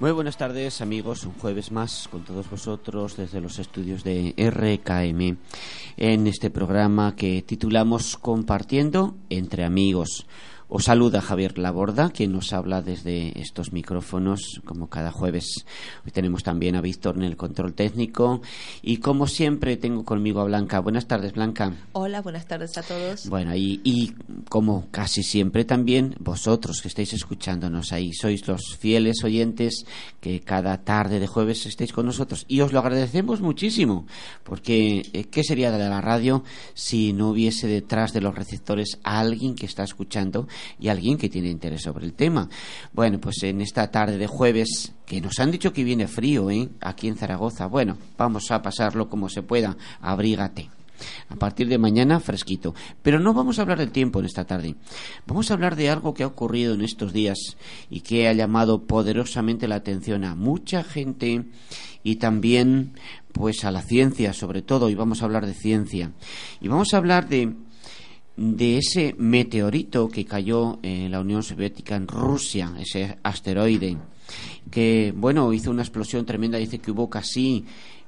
Muy buenas tardes amigos, un jueves más con todos vosotros desde los estudios de RKM en este programa que titulamos Compartiendo entre amigos. Os saluda Javier Laborda, quien nos habla desde estos micrófonos, como cada jueves. Hoy tenemos también a Víctor en el control técnico. Y como siempre, tengo conmigo a Blanca. Buenas tardes, Blanca. Hola, buenas tardes a todos. Bueno, y, y como casi siempre también, vosotros que estáis escuchándonos ahí, sois los fieles oyentes que cada tarde de jueves estáis con nosotros. Y os lo agradecemos muchísimo, porque eh, ¿qué sería de la radio si no hubiese detrás de los receptores a alguien que está escuchando? Y alguien que tiene interés sobre el tema. Bueno, pues en esta tarde de jueves, que nos han dicho que viene frío, ¿eh? Aquí en Zaragoza. Bueno, vamos a pasarlo como se pueda. Abrígate. A partir de mañana, fresquito. Pero no vamos a hablar del tiempo en esta tarde. Vamos a hablar de algo que ha ocurrido en estos días y que ha llamado poderosamente la atención a mucha gente y también pues a la ciencia sobre todo y vamos a hablar de ciencia y vamos a hablar de de ese meteorito que cayó en la Unión Soviética en Rusia, ese asteroide, que, bueno, hizo una explosión tremenda, dice que hubo casi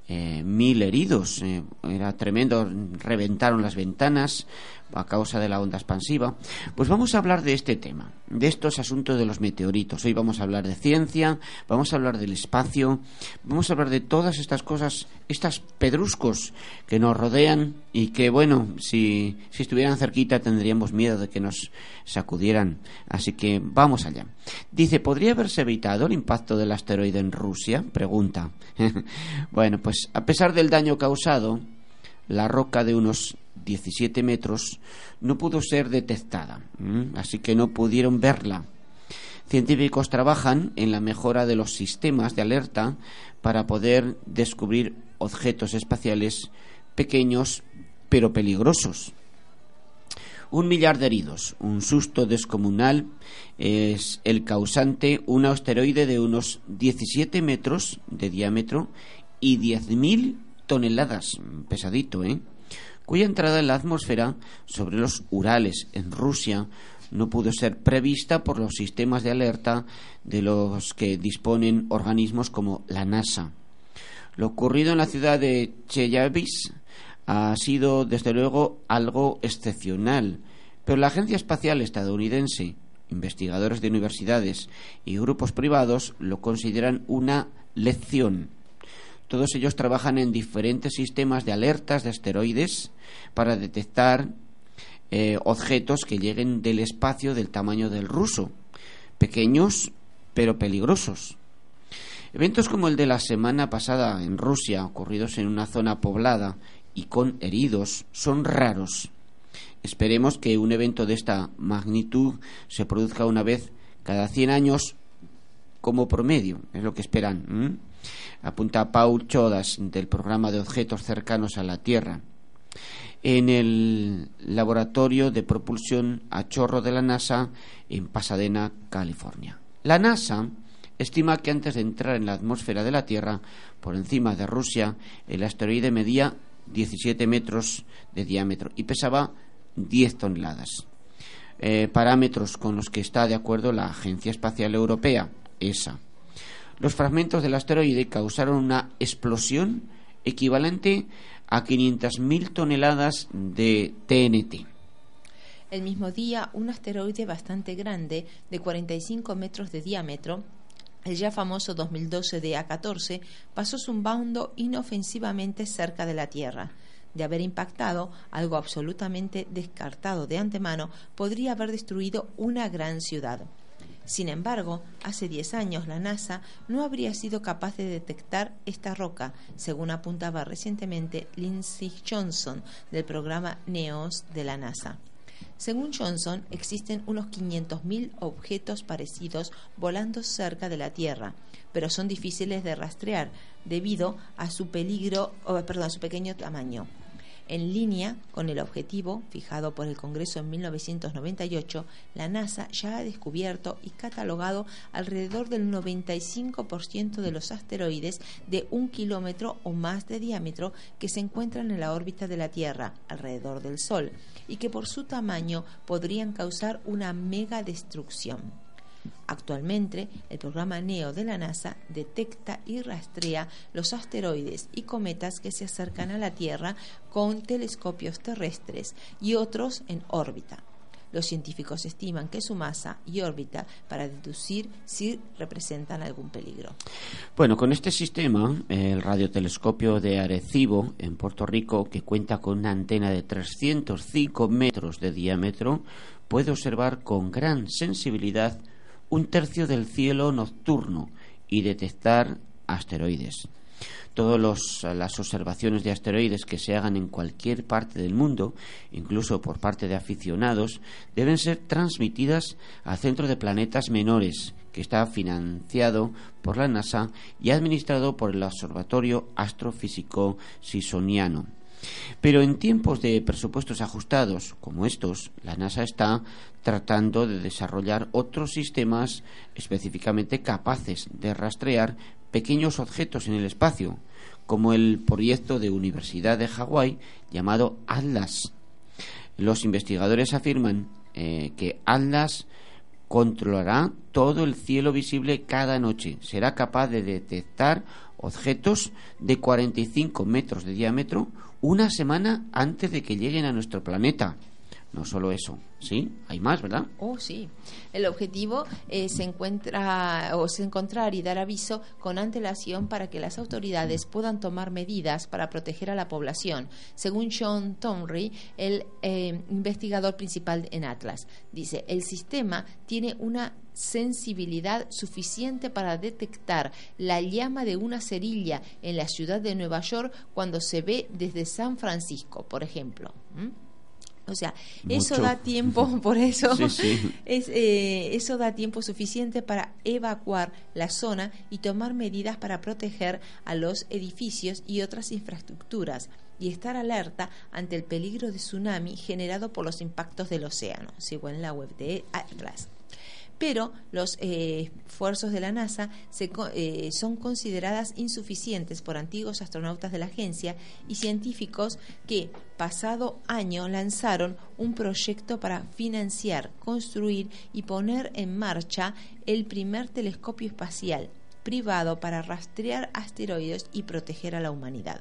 eh, mil heridos, eh, era tremendo, reventaron las ventanas, a causa de la onda expansiva. Pues vamos a hablar de este tema, de estos asuntos de los meteoritos. Hoy vamos a hablar de ciencia, vamos a hablar del espacio, vamos a hablar de todas estas cosas, estas pedruscos que nos rodean y que, bueno, si, si estuvieran cerquita tendríamos miedo de que nos sacudieran. Así que vamos allá. Dice, ¿podría haberse evitado el impacto del asteroide en Rusia? Pregunta. bueno, pues a pesar del daño causado, la roca de unos 17 metros no pudo ser detectada, así que no pudieron verla. Científicos trabajan en la mejora de los sistemas de alerta para poder descubrir objetos espaciales pequeños pero peligrosos. Un millar de heridos, un susto descomunal es el causante un asteroide de unos 17 metros de diámetro y 10.000 toneladas, pesadito, ¿eh? Cuya entrada en la atmósfera sobre los Urales en Rusia no pudo ser prevista por los sistemas de alerta de los que disponen organismos como la NASA. Lo ocurrido en la ciudad de Chelyabinsk ha sido, desde luego, algo excepcional, pero la Agencia Espacial Estadounidense, investigadores de universidades y grupos privados lo consideran una lección todos ellos trabajan en diferentes sistemas de alertas de asteroides para detectar eh, objetos que lleguen del espacio del tamaño del ruso, pequeños pero peligrosos. Eventos como el de la semana pasada en Rusia, ocurridos en una zona poblada y con heridos, son raros. Esperemos que un evento de esta magnitud se produzca una vez cada 100 años como promedio, es lo que esperan apunta Paul Chodas del programa de objetos cercanos a la Tierra en el laboratorio de propulsión a chorro de la NASA en Pasadena, California. La NASA estima que antes de entrar en la atmósfera de la Tierra, por encima de Rusia, el asteroide medía 17 metros de diámetro y pesaba 10 toneladas. Eh, parámetros con los que está de acuerdo la Agencia Espacial Europea, ESA. Los fragmentos del asteroide causaron una explosión equivalente a 500.000 toneladas de TNT. El mismo día, un asteroide bastante grande, de 45 metros de diámetro, el ya famoso 2012 DA14, pasó zumbando inofensivamente cerca de la Tierra. De haber impactado, algo absolutamente descartado de antemano, podría haber destruido una gran ciudad. Sin embargo, hace 10 años la NASA no habría sido capaz de detectar esta roca, según apuntaba recientemente Lindsey Johnson del programa NEOS de la NASA. Según Johnson, existen unos 500.000 objetos parecidos volando cerca de la Tierra, pero son difíciles de rastrear debido a su peligro, perdón, a su pequeño tamaño. En línea con el objetivo fijado por el Congreso en 1998, la NASA ya ha descubierto y catalogado alrededor del 95% de los asteroides de un kilómetro o más de diámetro que se encuentran en la órbita de la Tierra, alrededor del Sol, y que por su tamaño podrían causar una mega destrucción. Actualmente, el programa NEO de la NASA detecta y rastrea los asteroides y cometas que se acercan a la Tierra con telescopios terrestres y otros en órbita. Los científicos estiman que su masa y órbita para deducir si representan algún peligro. Bueno, con este sistema, el radiotelescopio de Arecibo, en Puerto Rico, que cuenta con una antena de 305 metros de diámetro, puede observar con gran sensibilidad un tercio del cielo nocturno y detectar asteroides. Todas las observaciones de asteroides que se hagan en cualquier parte del mundo, incluso por parte de aficionados, deben ser transmitidas al Centro de Planetas Menores, que está financiado por la NASA y administrado por el Observatorio Astrofísico Sisoniano. Pero en tiempos de presupuestos ajustados como estos, la NASA está tratando de desarrollar otros sistemas específicamente capaces de rastrear pequeños objetos en el espacio, como el proyecto de Universidad de Hawái llamado Atlas. Los investigadores afirman eh, que Atlas controlará todo el cielo visible cada noche. Será capaz de detectar objetos de 45 metros de diámetro una semana antes de que lleguen a nuestro planeta. No solo eso, ¿sí? Hay más, ¿verdad? Oh, sí. El objetivo es encuentra, o es encontrar y dar aviso con antelación para que las autoridades puedan tomar medidas para proteger a la población, según Sean Tomry, el eh, investigador principal en Atlas. Dice, el sistema tiene una sensibilidad suficiente para detectar la llama de una cerilla en la ciudad de Nueva York cuando se ve desde San Francisco, por ejemplo. O sea, eso da tiempo, por eso, Es, eh, eso da tiempo suficiente para evacuar la zona y tomar medidas para proteger a los edificios y otras infraestructuras y estar alerta ante el peligro de tsunami generado por los impactos del océano, según la web de Atlas pero los eh, esfuerzos de la NASA eh, son consideradas insuficientes por antiguos astronautas de la agencia y científicos que pasado año lanzaron un proyecto para financiar, construir y poner en marcha el primer telescopio espacial privado para rastrear asteroides y proteger a la humanidad.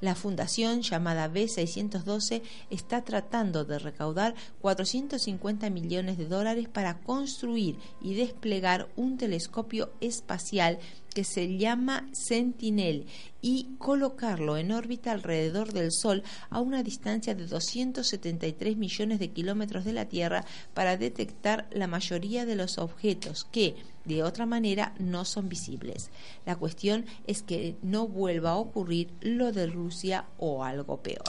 La fundación llamada B612 está tratando de recaudar 450 millones de dólares para construir y desplegar un telescopio espacial que se llama Sentinel y colocarlo en órbita alrededor del Sol a una distancia de 273 millones de kilómetros de la Tierra para detectar la mayoría de los objetos que, de otra manera, no son visibles. La cuestión es que no vuelva a ocurrir lo de Rusia o algo peor.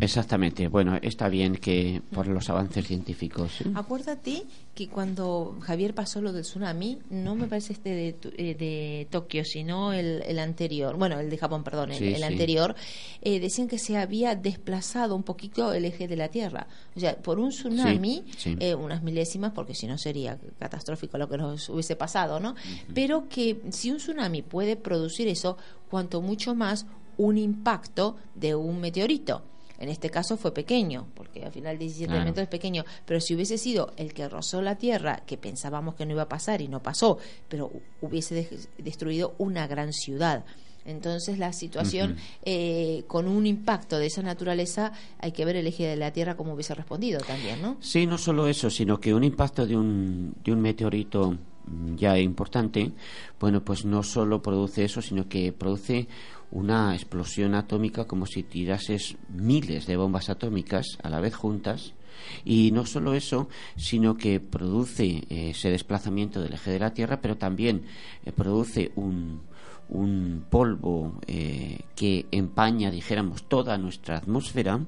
Exactamente. Bueno, está bien que por los avances científicos. Acuérdate que cuando Javier pasó lo del tsunami, no me parece este de, eh, de Tokio, sino el, el, anterior, bueno, el de Japón, perdón, el, anterior, eh, decían que se había desplazado un poquito el eje de la Tierra. O sea, por un tsunami, eh, unas milésimas, porque si no sería catastrófico lo que nos hubiese pasado, ¿no? Pero que si un tsunami puede producir eso, cuanto mucho más un impacto de un meteorito. En este caso fue pequeño, porque al final 17 metros es pequeño, pero si hubiese sido el que rozó la Tierra, que pensábamos que no iba a pasar y no pasó, pero hubiese destruido una gran ciudad. Entonces la situación eh, con un impacto de esa naturaleza hay que ver el eje de la Tierra cómo hubiese respondido también, ¿no? Sí, no solo eso, sino que un impacto de un, de un meteorito ya importante, bueno, pues no solo produce eso, sino que produce una explosión atómica como si tirases miles de bombas atómicas a la vez juntas. Y no solo eso, sino que produce eh, ese desplazamiento del eje de la Tierra, pero también eh, produce un, un polvo eh, que empaña, dijéramos, toda nuestra atmósfera,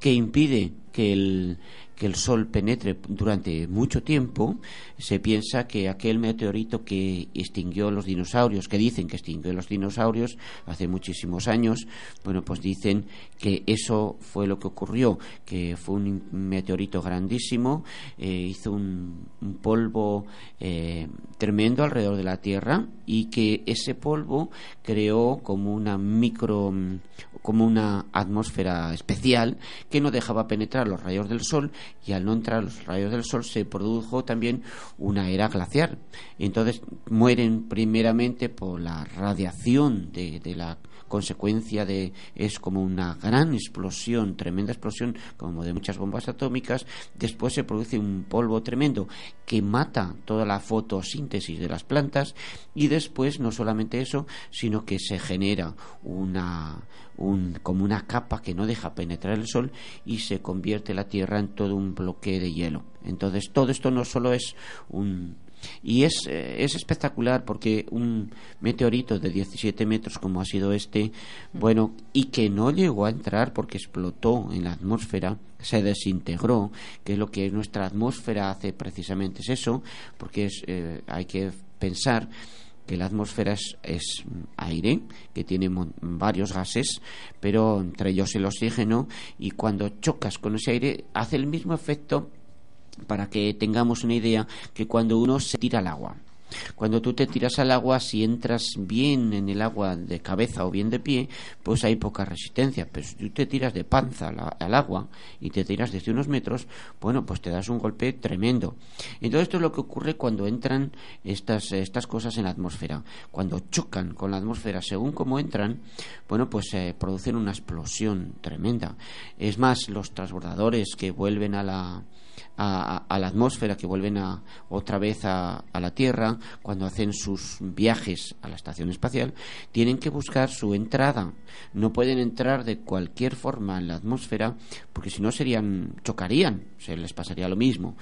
que impide que el, que el Sol penetre durante mucho tiempo, se piensa que aquel meteorito que extinguió los dinosaurios, que dicen que extinguió los dinosaurios hace muchísimos años, bueno, pues dicen que eso fue lo que ocurrió, que fue un meteorito grandísimo, eh, hizo un, polvo eh, tremendo alrededor de la Tierra y que ese polvo creó como una micro, como una atmósfera especial que no dejaba penetrar los rayos del Sol y al no entrar los rayos del sol se produjo también una era glacial. Entonces mueren primeramente por la radiación de, de la consecuencia de es como una gran explosión, tremenda explosión, como de muchas bombas atómicas, después se produce un polvo tremendo que mata toda la fotosíntesis de las plantas y después no solamente eso, sino que se genera una un, como una capa que no deja penetrar el sol y se convierte la Tierra en todo un bloque de hielo. Entonces todo esto no solo es un y es, eh, es espectacular porque un meteorito de 17 metros como ha sido este, bueno, y que no llegó a entrar porque explotó en la atmósfera, se desintegró, que es lo que nuestra atmósfera hace precisamente es eso, porque es, eh, hay que pensar que la atmósfera es, es, aire, que tiene varios gases, pero entre ellos el oxígeno, y cuando chocas con ese aire hace el mismo efecto para que tengamos una idea que cuando uno se tira al agua, cuando tú te tiras al agua, si entras bien en el agua de cabeza o bien de pie, pues hay poca resistencia. Pero si tú te tiras de panza al, agua y te tiras desde unos metros, bueno, pues te das un golpe tremendo. Entonces esto es lo que ocurre cuando entran estas, estas cosas en la atmósfera. Cuando chocan con la atmósfera, según cómo entran, bueno, pues se producen una explosión tremenda. Es más, los transbordadores que vuelven a la a, la atmósfera, que vuelven a, otra vez a, la Tierra, cuando hacen sus viajes a la estación espacial, tienen que buscar su entrada. No pueden entrar de cualquier forma en la atmósfera, porque si no serían, chocarían, se les pasaría lo mismo.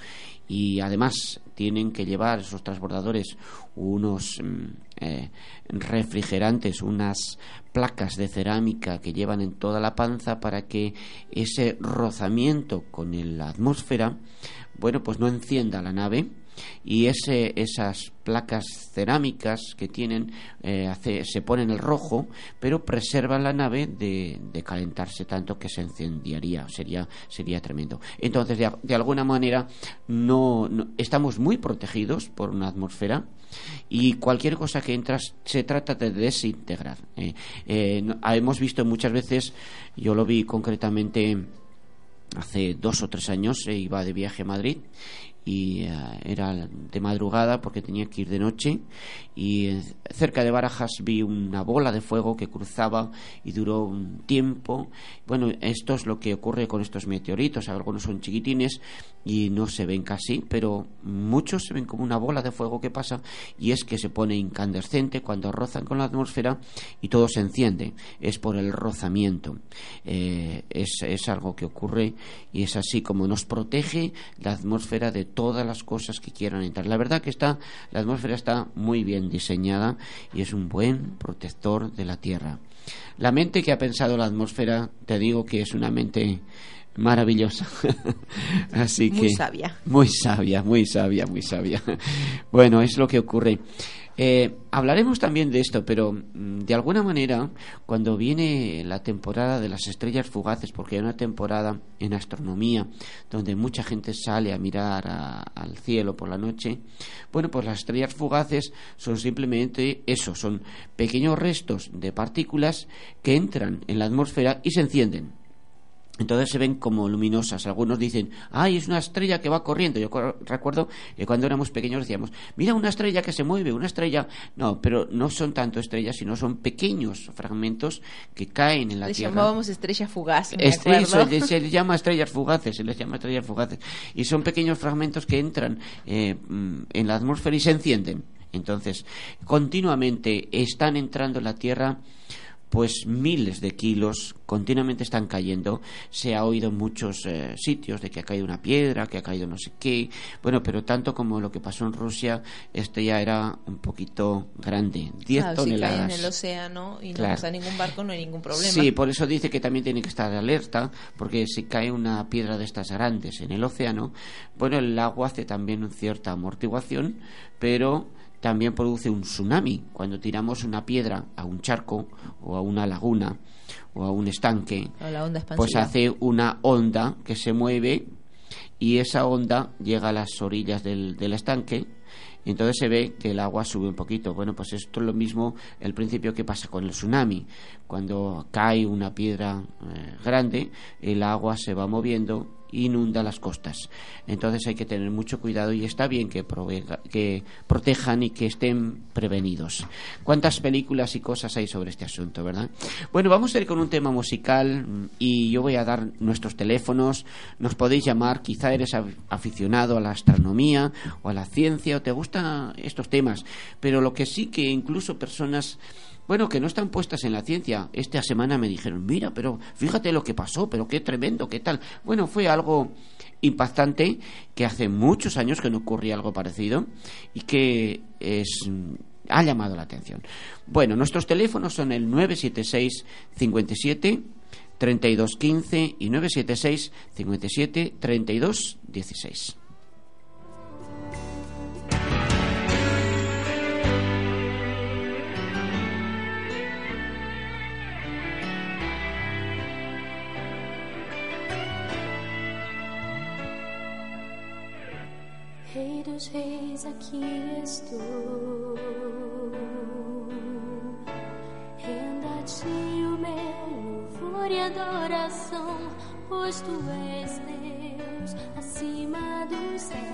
Y además tienen que llevar esos transbordadores unos mm, eh, refrigerantes, unas placas de cerámica que llevan en toda la panza para que ese rozamiento con la atmósfera, bueno, pues no encienda la nave y ese, esas placas cerámicas que tienen eh, se ponen el rojo, pero preservan la nave de, calentarse tanto que se encendiaría, sería, sería tremendo. Entonces, de, alguna manera, no, estamos muy protegidos por una atmósfera y cualquier cosa que entras se trata de desintegrar. Eh, eh, hemos visto muchas veces, yo lo vi concretamente hace dos o tres años, iba de viaje a Madrid y eh, era de madrugada porque tenía que ir de noche y eh, cerca de Barajas vi una bola de fuego que cruzaba y duró un tiempo. Bueno, esto es lo que ocurre con estos meteoritos, algunos son chiquitines y no se ven casi, pero muchos se ven como una bola de fuego que pasa y es que se pone incandescente cuando rozan con la atmósfera y todo se enciende, es por el rozamiento. Eh, es, es algo que ocurre y es así como nos protege la atmósfera de todas las cosas que quieran entrar. La verdad que está, la atmósfera está muy bien diseñada y es un buen protector de la Tierra. La mente que ha pensado la atmósfera, te digo que es una mente maravillosa. Así que muy sabia. Muy sabia, muy sabia, muy sabia. bueno, es lo que ocurre. Eh, hablaremos también de esto, pero mm, de alguna manera, cuando viene la temporada de las estrellas fugaces, porque hay una temporada en astronomía donde mucha gente sale a mirar al cielo por la noche, bueno, pues las estrellas fugaces son simplemente eso, son pequeños restos de partículas que entran en la atmósfera y se encienden. Entonces se ven como luminosas. Algunos dicen, ay, es una estrella que va corriendo. Yo recuerdo que cuando éramos pequeños decíamos, mira una estrella que se mueve, una estrella. No, pero no son tanto estrellas, sino son pequeños fragmentos que caen en la Tierra. Les llamábamos estrellas fugaces. se, se, les llama estrellas fugaces, se les llama estrellas fugaces. Y son pequeños fragmentos que entran eh, mm, en la atmósfera y se encienden. Entonces, continuamente están entrando en la Tierra pues miles de kilos continuamente están cayendo. Se ha oído en muchos eh, sitios de que ha caído una piedra, que ha caído no sé qué. Bueno, pero tanto como lo que pasó en Rusia, este ya era un poquito grande. 10 toneladas. Si cae en el océano y no pasa ningún barco, no hay ningún problema. Sí, por eso dice que también tiene que estar alerta, porque si cae una piedra de estas grandes en el océano, bueno, el agua hace también una cierta amortiguación, pero también produce un tsunami. Cuando tiramos una piedra a un charco o a una laguna o a un estanque, pues hace una onda que se mueve y esa onda llega a las orillas del, del estanque entonces se ve que el agua sube un poquito. Bueno, pues esto es lo mismo el principio que pasa con el tsunami. Cuando cae una piedra eh, grande, el agua se va moviendo inunda las costas. Entonces hay que tener mucho cuidado y está bien que, que protejan y que estén prevenidos. ¿Cuántas películas y cosas hay sobre este asunto, verdad? Bueno, vamos a ir con un tema musical y yo voy a dar nuestros teléfonos. Nos podéis llamar, quizá eres aficionado a la astronomía o a la ciencia o te gustan estos temas, pero lo que sí que incluso personas bueno, que no están puestas en la ciencia. Esta semana me dijeron, mira, pero fíjate lo que pasó, pero qué tremendo, qué tal. Bueno, fue algo impactante que hace muchos años que no ocurría algo parecido y que ha llamado la atención. Bueno, nuestros teléfonos son el 976 57 3215 y 976 57 3216. Rei dos reis, aqui estou. Renda a ti o meu louvor e adoração, pois tu és Deus acima dos céus,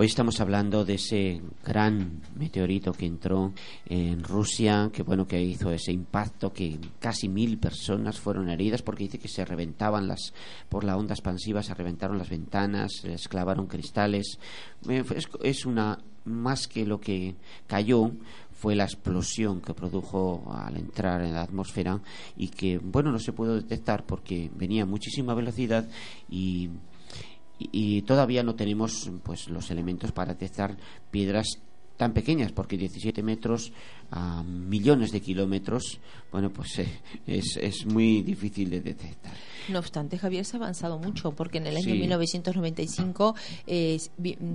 Hoy estamos hablando de ese gran meteorito que entró en Rusia, que bueno que hizo ese impacto, que casi mil personas fueron heridas porque dice que se reventaban las por la onda expansiva, se reventaron las ventanas, se les clavaron cristales. Eh, Es, una más que lo que cayó fue la explosión que produjo al entrar en la atmósfera y que bueno no se pudo detectar porque venía a muchísima velocidad y y, todavía no tenemos pues los elementos para detectar piedras tan pequeñas porque 17 metros a millones de kilómetros bueno pues eh, es, es muy difícil de detectar No obstante, Javier se ha avanzado mucho porque en el año Sí. 1995 eh,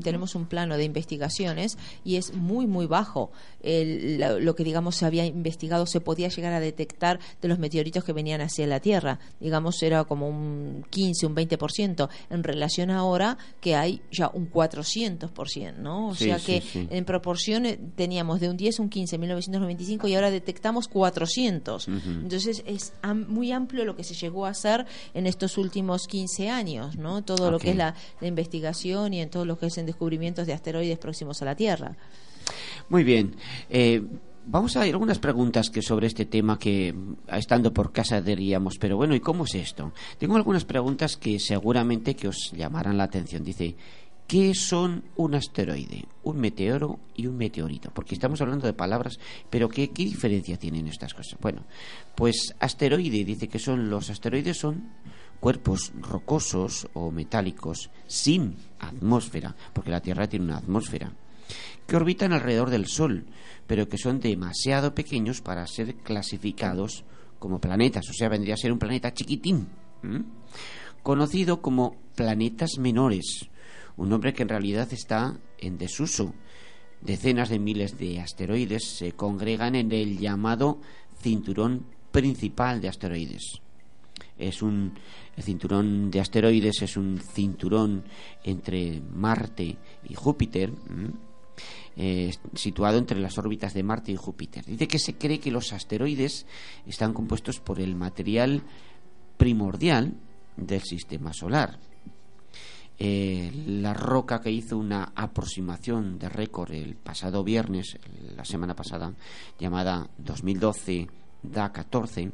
tenemos un plano de investigaciones y es muy, muy bajo. El- lo que, digamos, se había investigado se podía llegar a detectar de los meteoritos que venían hacia la Tierra. Digamos, era como un 15, un 20%, en relación ahora que hay ya un 400%, ¿no? O Sí, sea que sí. en proporción teníamos de un 10 a un 15 en 1995 y ahora detectamos 400. Ujú. Entonces es am- muy amplio lo que se llegó a hacer en estos últimos 15 años, ¿no? Todo lo que es la, la investigación y en todo lo que es en descubrimientos de asteroides próximos a la Tierra. Muy bien. Eh, vamos a ir algunas preguntas que sobre este tema que mm, estando por casa diríamos, pero bueno, ¿y cómo es esto? Tengo algunas preguntas que seguramente que os llamarán la atención. Dice, ¿qué son un asteroide, un meteoro y un meteorito? Porque estamos hablando de palabras, pero ¿qué, qué diferencia tienen estas cosas? Bueno, pues asteroide dice que son los asteroides son cuerpos rocosos o metálicos sin atmósfera, porque la Tierra tiene una atmósfera que orbitan alrededor del Sol, pero que son demasiado pequeños para ser clasificados como planetas, o sea, vendría a ser un planeta chiquitín, conocido como planetas menores, un nombre que en realidad está en desuso. Decenas de miles de asteroides se congregan en el llamado cinturón principal de asteroides. Es un el cinturón de asteroides es un cinturón entre Marte y Júpiter, eh, situado entre las órbitas de Marte y Júpiter. Dice que se cree que los asteroides están compuestos por el material primordial del sistema solar. Eh, la roca que hizo una aproximación de récord el pasado viernes, la semana pasada, llamada 2012 DA14,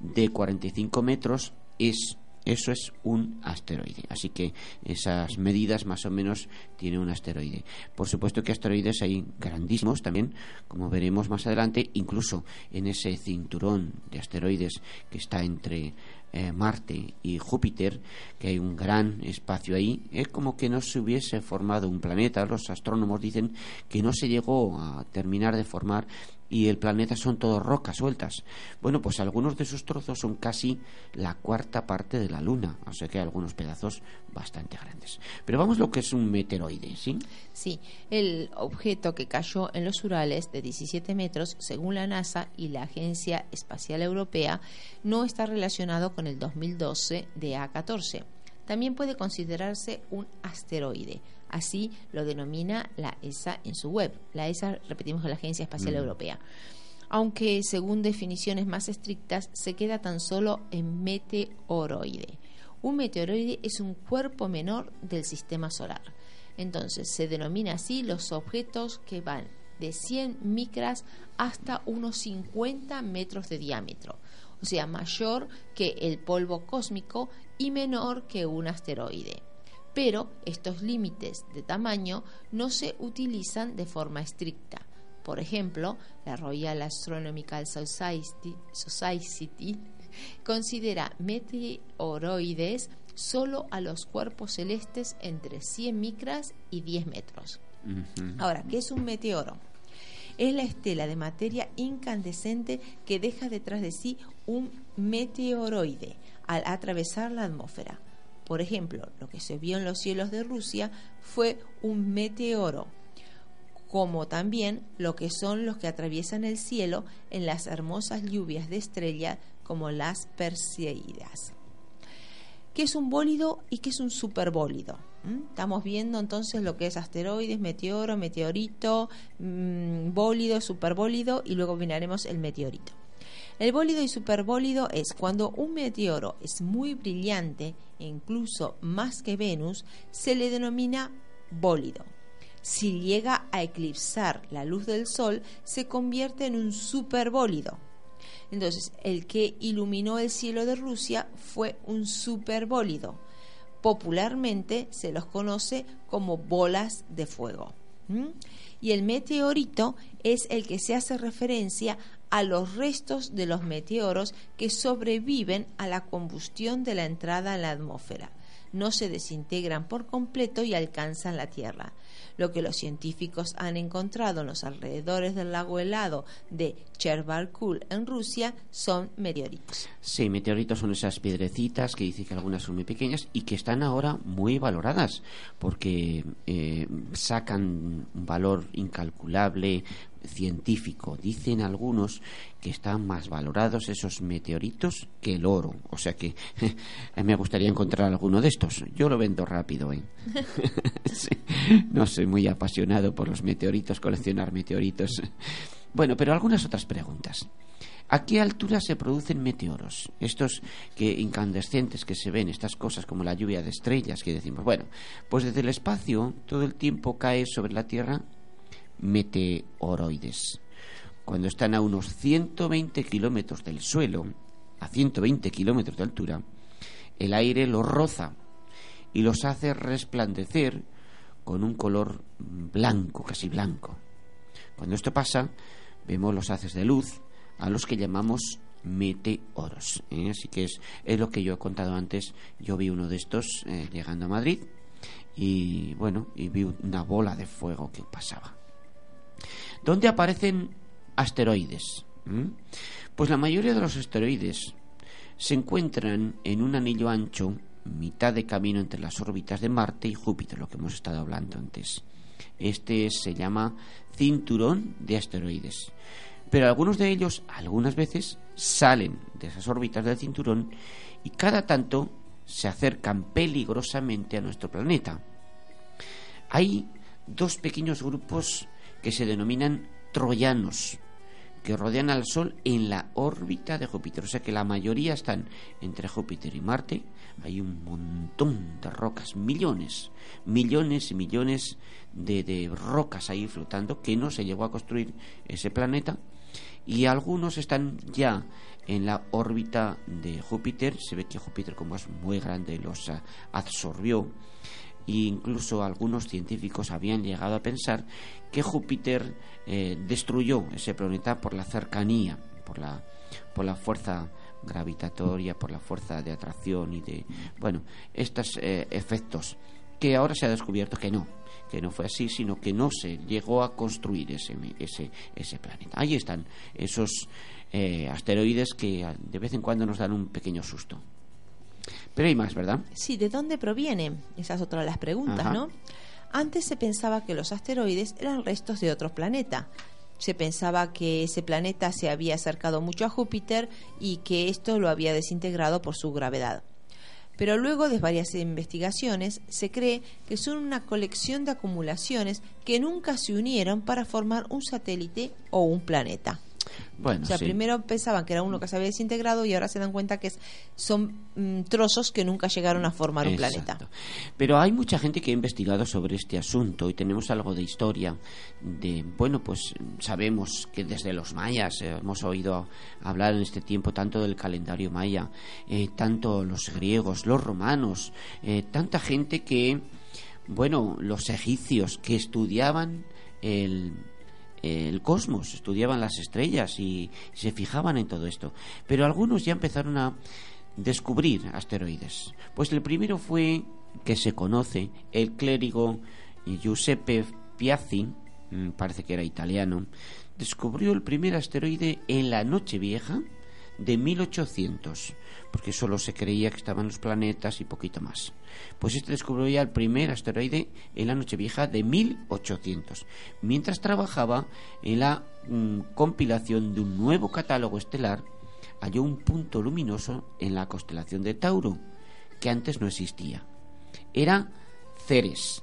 de 45 metros, es eso es un asteroide. Así que esas medidas más o menos tiene un asteroide. Por supuesto que asteroides hay grandísimos también, como veremos más adelante, incluso en ese cinturón de asteroides que está entre eh, Marte y Júpiter, que hay un gran espacio ahí, es como que no se hubiese formado un planeta. Los astrónomos dicen que no se llegó a terminar de formar y el planeta son todo rocas sueltas. Bueno, pues algunos de esos trozos son casi la cuarta parte de la Luna, o sea que hay algunos pedazos bastante grandes. Pero vamos a lo que es un meteoroide, ¿sí? Sí, el objeto que cayó en los Urales de 17 metros, según la NASA y la Agencia Espacial Europea, no está relacionado con el 2012 de A14. También puede considerarse un asteroide. Así lo denomina la ESA en su web. La ESA, repetimos, es la Agencia Espacial Europea. Aunque según definiciones más estrictas se queda tan solo en meteoroide. Un meteoroide es un cuerpo menor del sistema solar. Entonces se denomina así los objetos que van de 100 micras hasta unos 50 metros de diámetro, o sea, mayor que el polvo cósmico y menor que un asteroide. Pero estos límites de tamaño no se utilizan de forma estricta. Por ejemplo, la Royal Astronomical Society, Society considera meteoroides solo a los cuerpos celestes entre 100 micras y 10 metros. Ahora, ¿qué es un meteoro? Es la estela de materia incandescente que deja detrás de sí un meteoroide al atravesar la atmósfera. Por ejemplo, lo que se vio en los cielos de Rusia fue un meteoro, como también lo que son los que atraviesan el cielo en las hermosas lluvias de estrellas como las Perseidas. ¿Qué es un bólido y qué es un superbólido? ¿Mm? Estamos viendo entonces lo que es asteroides, meteoro, meteorito, mm, bólido, superbólido y luego miraremos el meteorito. El bólido y superbólido es cuando un meteoro es muy brillante, e incluso más que Venus, se le denomina bólido. Si llega a eclipsar la luz del Sol, se convierte en un superbólido. Entonces, el que iluminó el cielo de Rusia fue un superbólido. Popularmente se los conoce como bolas de fuego. ¿Mm? Y el meteorito es el que se hace referencia a los restos de los meteoros que sobreviven a la combustión de la entrada a la atmósfera. No se desintegran por completo y alcanzan la Tierra. Lo que los científicos han encontrado en los alrededores del lago helado de Cherbarkul en Rusia son meteoritos. Sí, meteoritos son esas piedrecitas que dice que algunas son muy pequeñas y que están ahora muy valoradas porque eh, sacan un valor incalculable científico. Dicen algunos que están más valorados esos meteoritos que el oro. O sea que me gustaría encontrar alguno de estos. Yo lo vendo rápido. ¿eh? no soy muy apasionado por los meteoritos, coleccionar meteoritos. Bueno, pero algunas otras preguntas. ¿A qué altura se producen meteoros? Estos que incandescentes que se ven, estas cosas como la lluvia de estrellas que decimos. Bueno, pues desde el espacio todo el tiempo cae sobre la Tierra meteoroides. Cuando están a unos 120 kilómetros del suelo, a 120 kilómetros de altura, el aire los roza y los hace resplandecer con un color blanco, casi blanco. Cuando esto pasa, vemos los haces de luz a los que llamamos meteoros. ¿eh? Así que es, lo que yo he contado antes. Yo vi uno de estos eh, llegando a Madrid y bueno, y vi una bola de fuego que pasaba. ¿Dónde aparecen asteroides? ¿Mm? Pues la mayoría de los asteroides se encuentran en un anillo ancho, mitad de camino entre las órbitas de Marte y Júpiter, lo que hemos estado hablando antes. Este se llama cinturón de asteroides. Pero algunos de ellos, algunas veces, salen de esas órbitas del cinturón y cada tanto se acercan peligrosamente a nuestro planeta. Hay dos pequeños grupos que se denominan troyanos, que rodean al Sol en la órbita de Júpiter. O sea que la mayoría están entre Júpiter y Marte. Hay un montón de rocas, millones, millones y millones de, de rocas ahí flotando que no se llegó a construir ese planeta. Y algunos están ya en la órbita de Júpiter. Se ve que Júpiter, como es muy grande, los absorbió e incluso algunos científicos habían llegado a pensar que Júpiter eh, destruyó ese planeta por la cercanía, por la, por la fuerza gravitatoria, por la fuerza de atracción y de, bueno, estos eh, efectos que ahora se ha descubierto que no, que no fue así, sino que no se llegó a construir ese, ese, ese planeta. Ahí están esos eh, asteroides que de vez en cuando nos dan un pequeño susto. Pero hay más, ¿verdad? Sí, ¿de dónde provienen? Esa es otra de las preguntas, ¿no? Antes se pensaba que los asteroides eran restos de otro planeta. Se pensaba que ese planeta se había acercado mucho a Júpiter y que esto lo había desintegrado por su gravedad. Pero luego de varias investigaciones se cree que son una colección de acumulaciones que nunca se unieron para formar un satélite o un planeta. Bueno, o sea, primero pensaban que era uno que se había desintegrado y ahora se dan cuenta que son mm, trozos que nunca llegaron a formar un planeta. Pero hay mucha gente que ha investigado sobre este asunto y tenemos algo de historia. De bueno, pues sabemos que desde los mayas eh, hemos oído hablar en este tiempo tanto del calendario maya, eh, tanto los griegos, los romanos, eh, tanta gente que bueno, los egipcios que estudiaban el el cosmos, estudiaban las estrellas y se fijaban en todo esto. Pero algunos ya empezaron a descubrir asteroides. Pues el primero fue que se conoce el clérigo Giuseppe Piazzi, mm, parece que era italiano, descubrió el primer asteroide en la noche vieja de 1800, porque solo se creía que estaban los planetas y poquito más. Pues este descubrió ya el primer asteroide en la Nochevieja de 1800, mientras trabajaba en la mm, compilación de un nuevo catálogo estelar, halló un punto luminoso en la constelación de Tauro, que antes no existía. Era Ceres,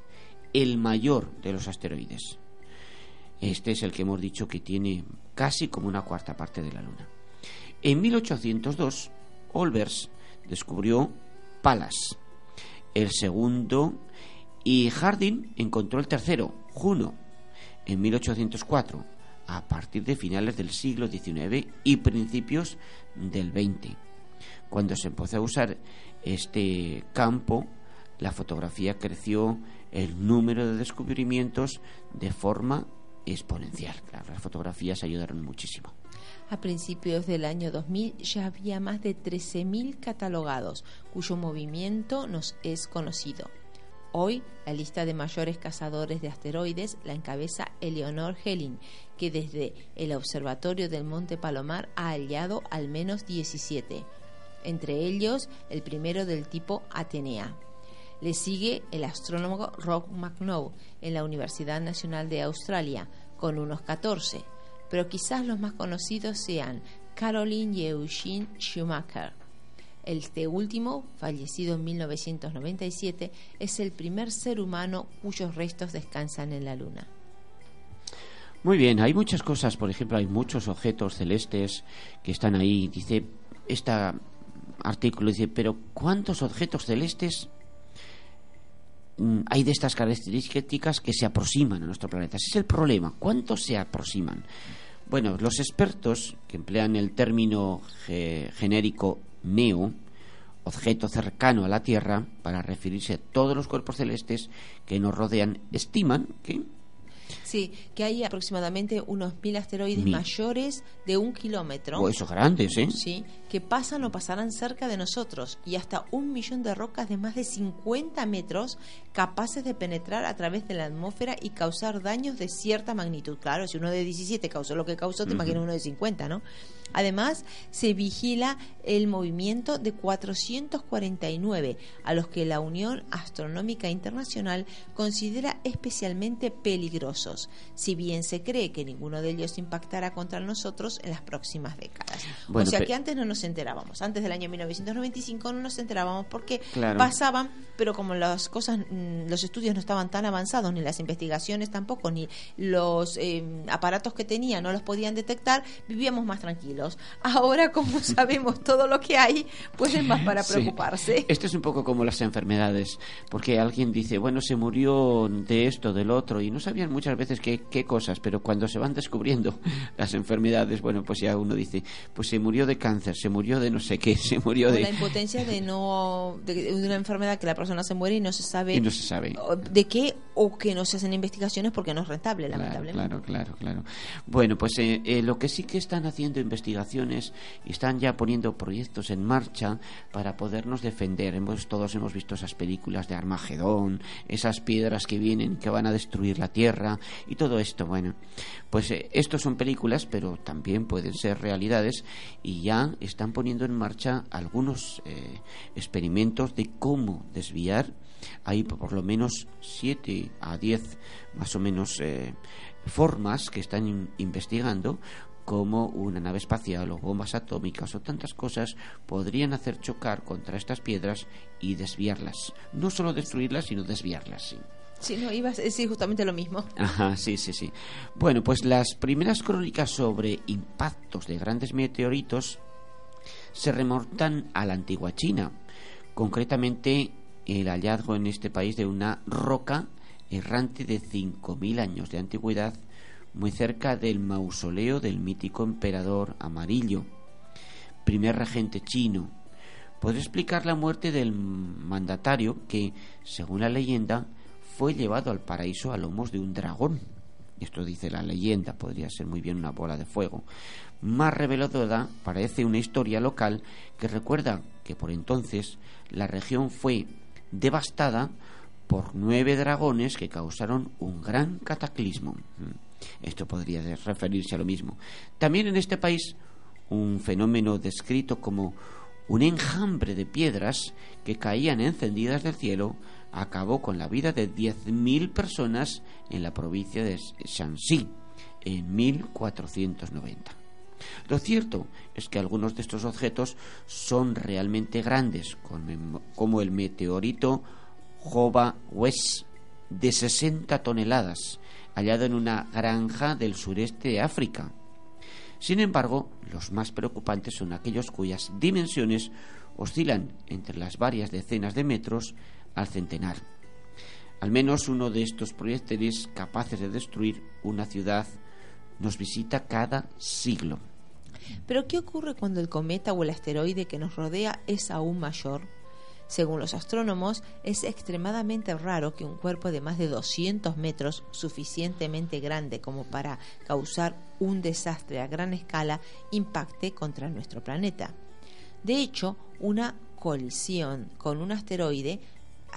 el mayor de los asteroides. Este es el que hemos dicho que tiene casi como una cuarta parte de la Luna. En 1802, Olbers descubrió Palas, el segundo, y Harding encontró el tercero, Juno en 1804, a partir de finales del siglo XIX y principios del XX. Cuando se empezó a usar este campo, la fotografía creció el número de descubrimientos de forma exponencial. las fotografías ayudaron muchísimo. A principios del año 2000 ya había más de 13.000 catalogados, cuyo movimiento nos es conocido. Hoy, la lista de mayores cazadores de asteroides la encabeza Eleonor Helling, que desde el Observatorio del Monte Palomar ha hallado al menos 17, entre ellos el primero del tipo Atenea. Le sigue el astrónomo Rob McNaught en la Universidad Nacional de Australia, con unos 14, pero quizás los más conocidos sean Caroline y Eugene Schumacher. Este último, fallecido en 1997, es el primer ser humano cuyos restos descansan en la Luna. Muy bien, hay muchas cosas, por ejemplo, hay muchos objetos celestes que están ahí. Dice, este artículo dice, pero ¿cuántos objetos celestes hay de estas características que se aproximan a nuestro planeta. Ese es el problema. ¿Cuántos se aproximan? Bueno, los expertos que emplean el término genérico NEO, objeto cercano a la Tierra, para referirse a todos los cuerpos celestes que nos rodean, estiman que Sí, que hay aproximadamente unos mil asteroides mayores de un kilómetro. O oh, esos grandes, ¿eh? Sí, que pasan o pasarán cerca de nosotros y hasta un millón de rocas de más de 50 metros capaces de penetrar a través de la atmósfera y causar daños de cierta magnitud. Claro, si uno de 17 causó lo que causó, te imaginas uno de 50, ¿no? Además, se vigila el movimiento de 449, a los que la Unión Astronómica Internacional considera especialmente peligrosos, si bien se cree que ninguno de ellos impactará contra nosotros en las próximas décadas. o sea que antes no nos enterábamos, antes del año 1995 no nos enterábamos porque pasaban, pero como las cosas, mm, los estudios no estaban tan avanzados, ni las investigaciones tampoco, ni los eh, aparatos que tenían no los podían detectar, vivíamos más tranquilos. Ahora, como sabemos todo lo que hay, pues es más para preocuparse. Esto es un poco como las enfermedades, porque alguien dice, bueno, se murió de esto, del otro, y no sabían muchas veces qué, qué cosas, pero cuando se van descubriendo las enfermedades, bueno, pues ya uno dice, pues se murió de cáncer, se murió de no sé qué, se murió de... La impotencia de no de, una enfermedad que la persona se muere y no se sabe... Y no se sabe. De qué o que no se hacen investigaciones porque no es rentable, lamentablemente. Claro, claro, claro. Bueno, pues eh, eh, lo que sí que están haciendo investigaciones y están ya poniendo proyectos en marcha para podernos defender. Hemos, todos hemos visto esas películas de Armagedón, esas piedras que vienen que van a destruir la Tierra y todo esto. Bueno, pues eh, estos son películas, pero también pueden ser realidades y ya están poniendo en marcha algunos eh, experimentos de cómo desviar. Hay por lo menos 7 a 10 más o menos eh, formas que están investigando como una nave espacial o bombas atómicas o tantas cosas podrían hacer chocar contra estas piedras y desviarlas. No solo destruirlas, sino desviarlas. Sí, no, iba a justamente lo mismo. Ajá, sí, sí, sí. Bueno, pues las primeras crónicas sobre impactos de grandes meteoritos se remontan a la antigua China. Concretamente, el hallazgo en este país de una roca errante de 5.000 años de antigüedad muy cerca del mausoleo del mítico emperador amarillo, primer regente chino. Puede explicar la muerte del mandatario que, según la leyenda, fue llevado al paraíso a lomos de un dragón. Esto dice la leyenda, podría ser muy bien una bola de fuego. Más reveladora parece una historia local que recuerda que por entonces la región fue devastada por nueve dragones que causaron un gran cataclismo. Esto podría referirse a lo mismo. También en este país, un fenómeno descrito como un enjambre de piedras que caían encendidas del cielo acabó con la vida de 10.000 personas en la provincia de Shanxi en 1490. Lo cierto es que algunos de estos objetos son realmente grandes, como el meteorito Jova West de 60 toneladas, hallado en una granja del sureste de África. Sin embargo, los más preocupantes son aquellos cuyas dimensiones oscilan entre las varias decenas de metros al centenar. Al menos uno de estos proyectiles capaces de destruir una ciudad nos visita cada siglo. Pero ¿qué ocurre cuando el cometa o el asteroide que nos rodea es aún mayor? Según los astrónomos, es extremadamente raro que un cuerpo de más de 200 metros, suficientemente grande como para causar un desastre a gran escala, impacte contra nuestro planeta. De hecho, una colisión con un asteroide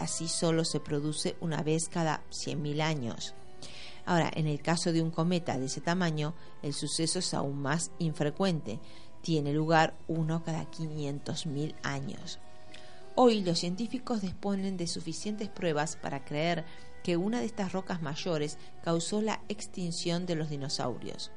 así solo se produce una vez cada 100.000 años. Ahora, en el caso de un cometa de ese tamaño, el suceso es aún más infrecuente. Tiene lugar uno cada 500.000 años. Hoy los científicos disponen de suficientes pruebas para creer que una de estas rocas mayores causó la extinción de los dinosaurios.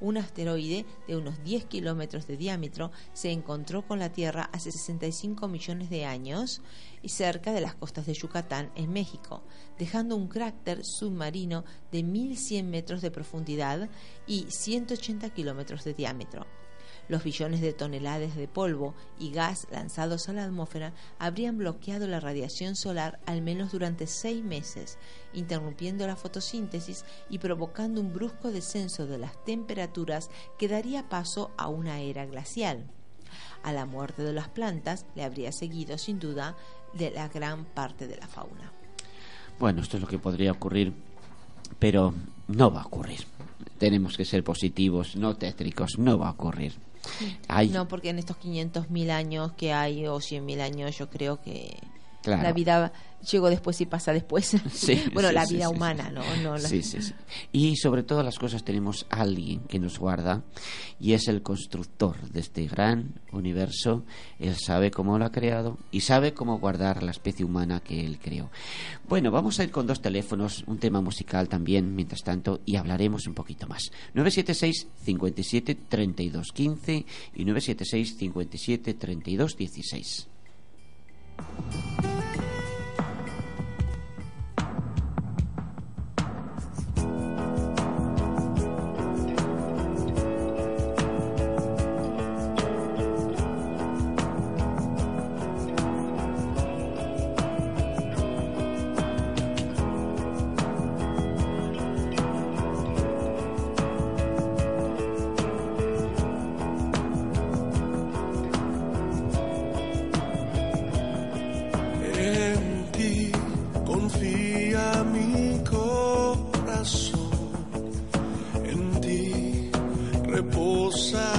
Un asteroide de unos 10 kilómetros de diámetro se encontró con la Tierra hace 65 millones de años y cerca de las costas de Yucatán, en México, dejando un cráter submarino de 1.100 metros de profundidad y 180 kilómetros de diámetro. Los billones de toneladas de polvo y gas lanzados a la atmósfera habrían bloqueado la radiación solar al menos durante seis meses, interrumpiendo la fotosíntesis y provocando un brusco descenso de las temperaturas que daría paso a una era glacial. A la muerte de las plantas le habría seguido, sin duda, de la gran parte de la fauna. Bueno, esto es lo que podría ocurrir, pero no va a ocurrir. Tenemos que ser positivos, no tétricos, no va a ocurrir. No, porque en estos 500.000 años que hay o 100.000 años yo creo que la vida llegó después y pasa después. bueno, la vida humana, ¿no? no Sí, sí, sí. Y sobre todas las cosas tenemos alguien que nos guarda y es el constructor de este gran universo. Él sabe cómo lo ha creado y sabe cómo guardar la especie humana que él creó. Bueno, vamos a ir con dos teléfonos, un tema musical también, mientras tanto, y hablaremos un poquito más. 976 57 32 15 y 976 57 32 16. confía mi corazón, en ti reposa.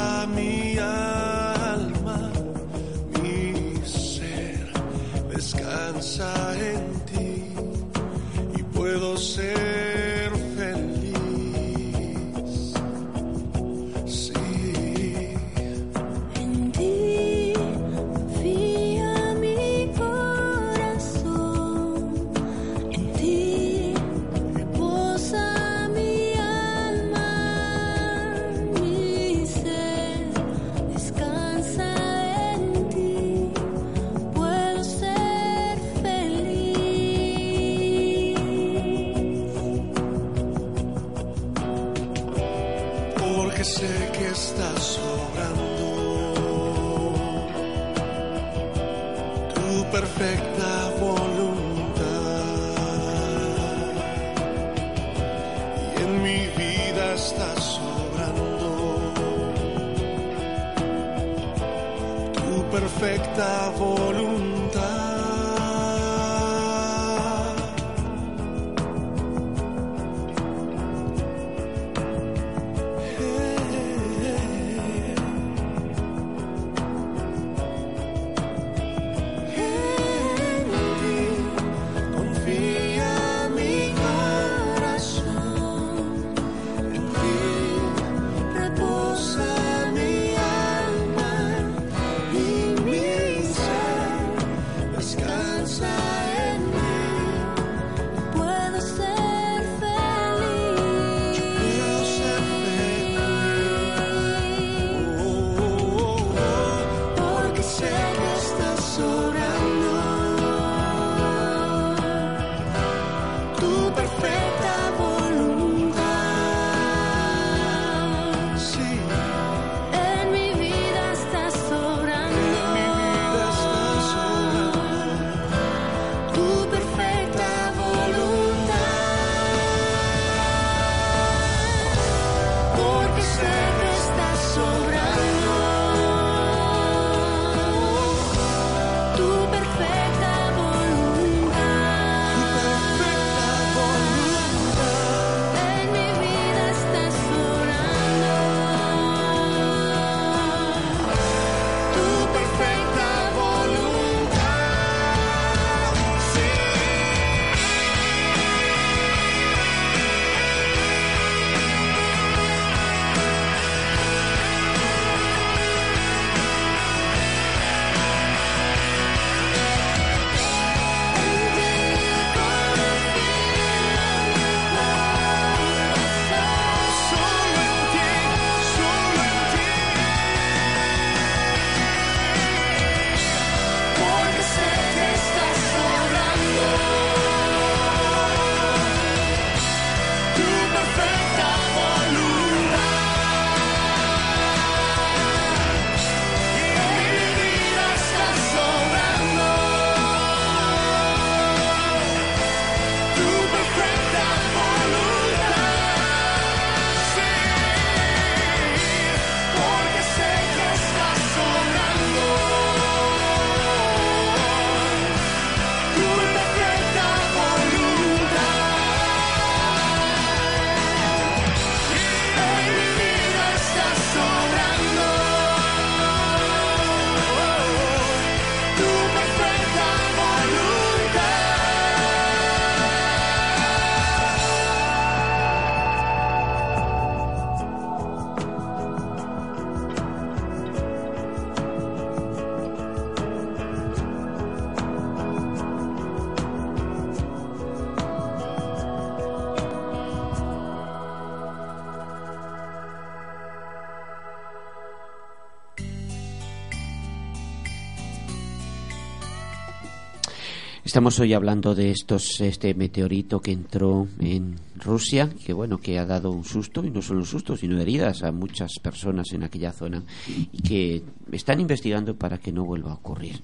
Estamos hoy hablando de estos, este meteorito que entró en Rusia, que bueno, que ha dado un susto, y no solo un susto, sino heridas a muchas personas en aquella zona, y que están investigando para que no vuelva a ocurrir.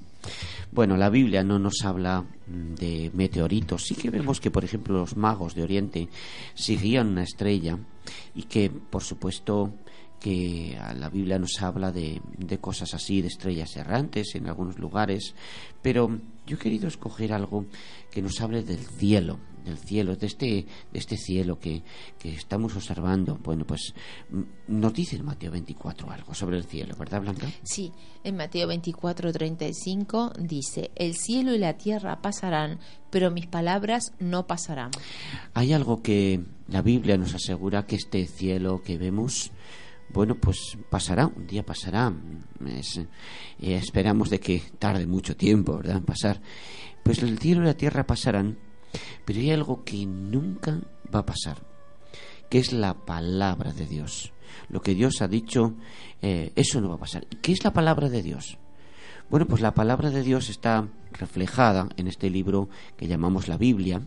Bueno, la Biblia no nos habla mm, de meteoritos. Sí que vemos que, por ejemplo, los magos de Oriente seguían una estrella y que, por supuesto, que la Biblia nos habla de, de, cosas así, de estrellas errantes en algunos lugares, pero yo he querido escoger algo que nos hable del cielo, del cielo, de este, de este cielo que, que estamos observando. Bueno, pues nos dice en Mateo 24 algo sobre el cielo, ¿verdad, Blanca? Sí, en Mateo 24, 35 dice, el cielo y la tierra pasarán, pero mis palabras no pasarán. Hay algo que la Biblia nos asegura que este cielo que vemos bueno, pues pasará, un día pasará. Eh, esperamos de que tarde mucho tiempo, ¿verdad? Pasar. Pues el cielo y la tierra pasarán, pero hay algo que nunca va a pasar, que es la palabra de Dios. Lo que Dios ha dicho, eh, eso no va a pasar. ¿Qué es la palabra de Dios? Bueno, pues la palabra de Dios está reflejada en este libro que llamamos la Biblia,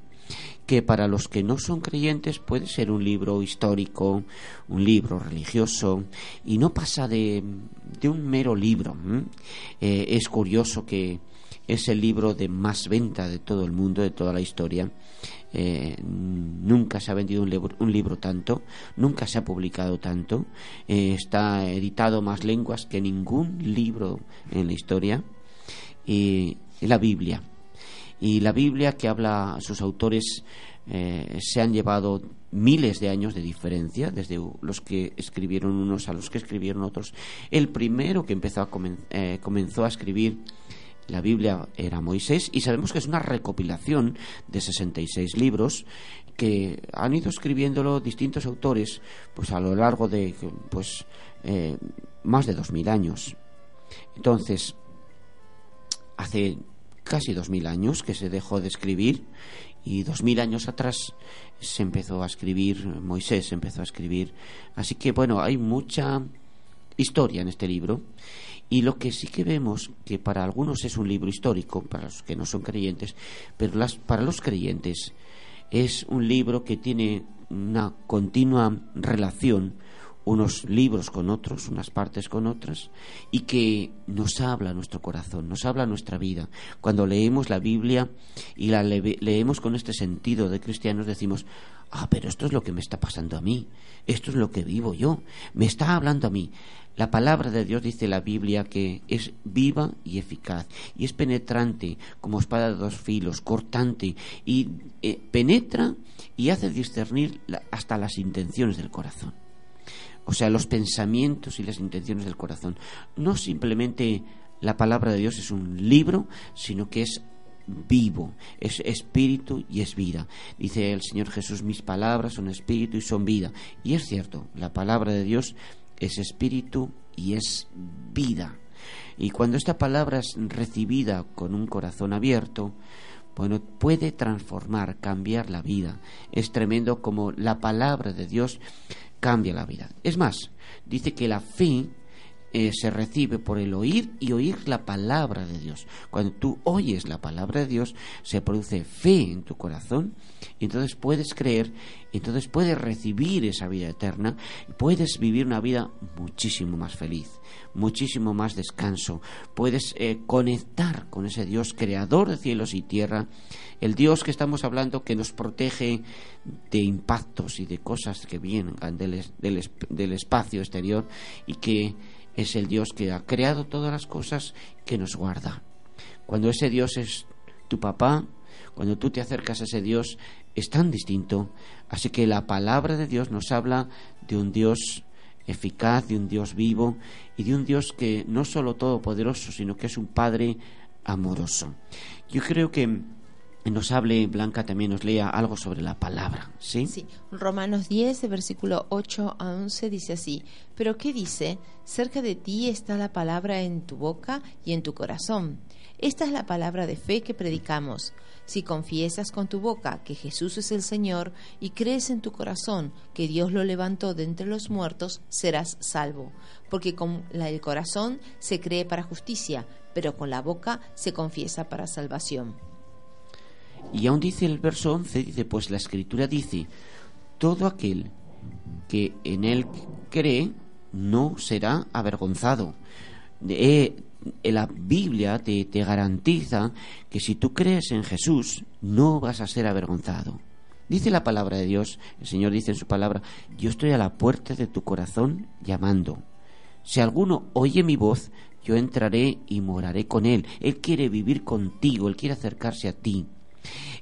que para los que no son creyentes puede ser un libro histórico, un libro religioso, y no pasa de, un mero libro. Eh, es curioso que es el libro de más venta de todo el mundo, de toda la historia. Eh, nunca se ha vendido un libro, tanto, nunca se ha publicado tanto, eh, está editado más lenguas que ningún libro en la historia. Y la Biblia y la Biblia que habla sus autores eh, se han llevado miles de años de diferencia desde los que escribieron unos a los que escribieron otros. El primero que empezó a eh, comenzó a escribir la Biblia era Moisés y sabemos que es una recopilación de 66 libros que han ido escribiéndolo distintos autores pues a lo largo de pues eh, más de 2000 años. Entonces hace casi dos mil años que se dejó de escribir y dos mil años atrás se empezó a escribir, Moisés empezó a escribir. Así que bueno, hay mucha historia en este libro y lo que sí que vemos que para algunos es un libro histórico, para los que no son creyentes, pero las, para los creyentes es un libro que tiene una continua relación unos libros con otros, unas partes con otras, y que nos habla nuestro corazón, nos habla nuestra vida. Cuando leemos la Biblia y la leemos con este sentido de cristianos, decimos, ah, pero esto es lo que me está pasando a mí, esto es lo que vivo yo, me está hablando a mí. La palabra de Dios dice la Biblia que es viva y eficaz y es penetrante como espada de dos filos, cortante y eh, penetra y hace discernir hasta las intenciones del corazón o sea, los pensamientos y las intenciones del corazón. No simplemente la palabra de Dios es un libro, sino que es vivo, es espíritu y es vida. Dice el Señor Jesús, mis palabras son espíritu y son vida. Y es cierto, la palabra de Dios es espíritu y es vida. Y cuando esta palabra es recibida con un corazón abierto, bueno, puede transformar, cambiar la vida. Es tremendo como la palabra de Dios cambia la vida. Es más, dice que la fe eh, se recibe por el oír y oír la palabra de Dios. Cuando tú oyes la palabra de Dios, se produce fe en tu corazón y entonces puedes creer, entonces puedes recibir esa vida eterna y puedes vivir una vida muchísimo más feliz, muchísimo más descanso. Puedes eh, conectar con ese Dios creador de cielos y tierra, el Dios que estamos hablando que nos protege de impactos y de cosas que vienen del, del espacio exterior y que es el Dios que ha creado todas las cosas que nos guarda. Cuando ese Dios es tu papá, cuando tú te acercas a ese Dios, es tan distinto. Así que la palabra de Dios nos habla de un Dios eficaz, de un Dios vivo y de un Dios que no solo todopoderoso, sino que es un Padre amoroso. Yo creo que nos hable, Blanca también nos lea algo sobre la palabra, ¿sí? Sí, Romanos 10, versículo 8 a 11 dice así, pero ¿qué dice? Cerca de ti está la palabra en tu boca y en tu corazón. Esta es la palabra de fe que predicamos. Si confiesas con tu boca que Jesús es el Señor y crees en tu corazón que Dios lo levantó de entre los muertos, serás salvo. Porque con el corazón se cree para justicia, pero con la boca se confiesa para salvación. Y aún dice el verso 11, dice, pues la escritura dice, todo aquel que en él cree no será avergonzado. Eh, la Biblia te, te garantiza que si tú crees en Jesús no vas a ser avergonzado. Dice la palabra de Dios, el Señor dice en su palabra, yo estoy a la puerta de tu corazón llamando. Si alguno oye mi voz, yo entraré y moraré con él. Él quiere vivir contigo, él quiere acercarse a ti.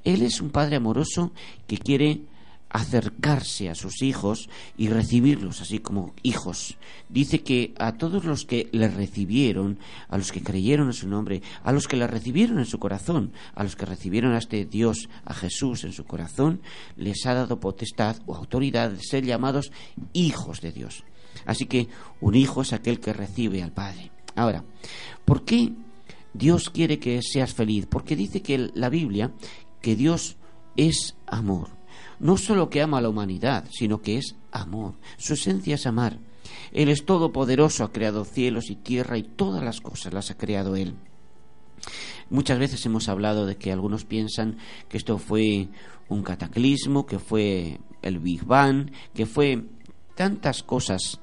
Él es un padre amoroso que quiere acercarse a sus hijos y recibirlos así como hijos. Dice que a todos los que le recibieron, a los que creyeron en su nombre, a los que le recibieron en su corazón, a los que recibieron a este Dios, a Jesús en su corazón, les ha dado potestad o autoridad de ser llamados hijos de Dios. Así que un hijo es aquel que recibe al Padre. Ahora, ¿por qué Dios quiere que seas feliz? Porque dice que la Biblia que Dios es amor. No solo que ama a la humanidad, sino que es amor. Su esencia es amar. Él es todopoderoso, ha creado cielos y tierra y todas las cosas las ha creado Él. Muchas veces hemos hablado de que algunos piensan que esto fue un cataclismo, que fue el Big Bang, que fue tantas cosas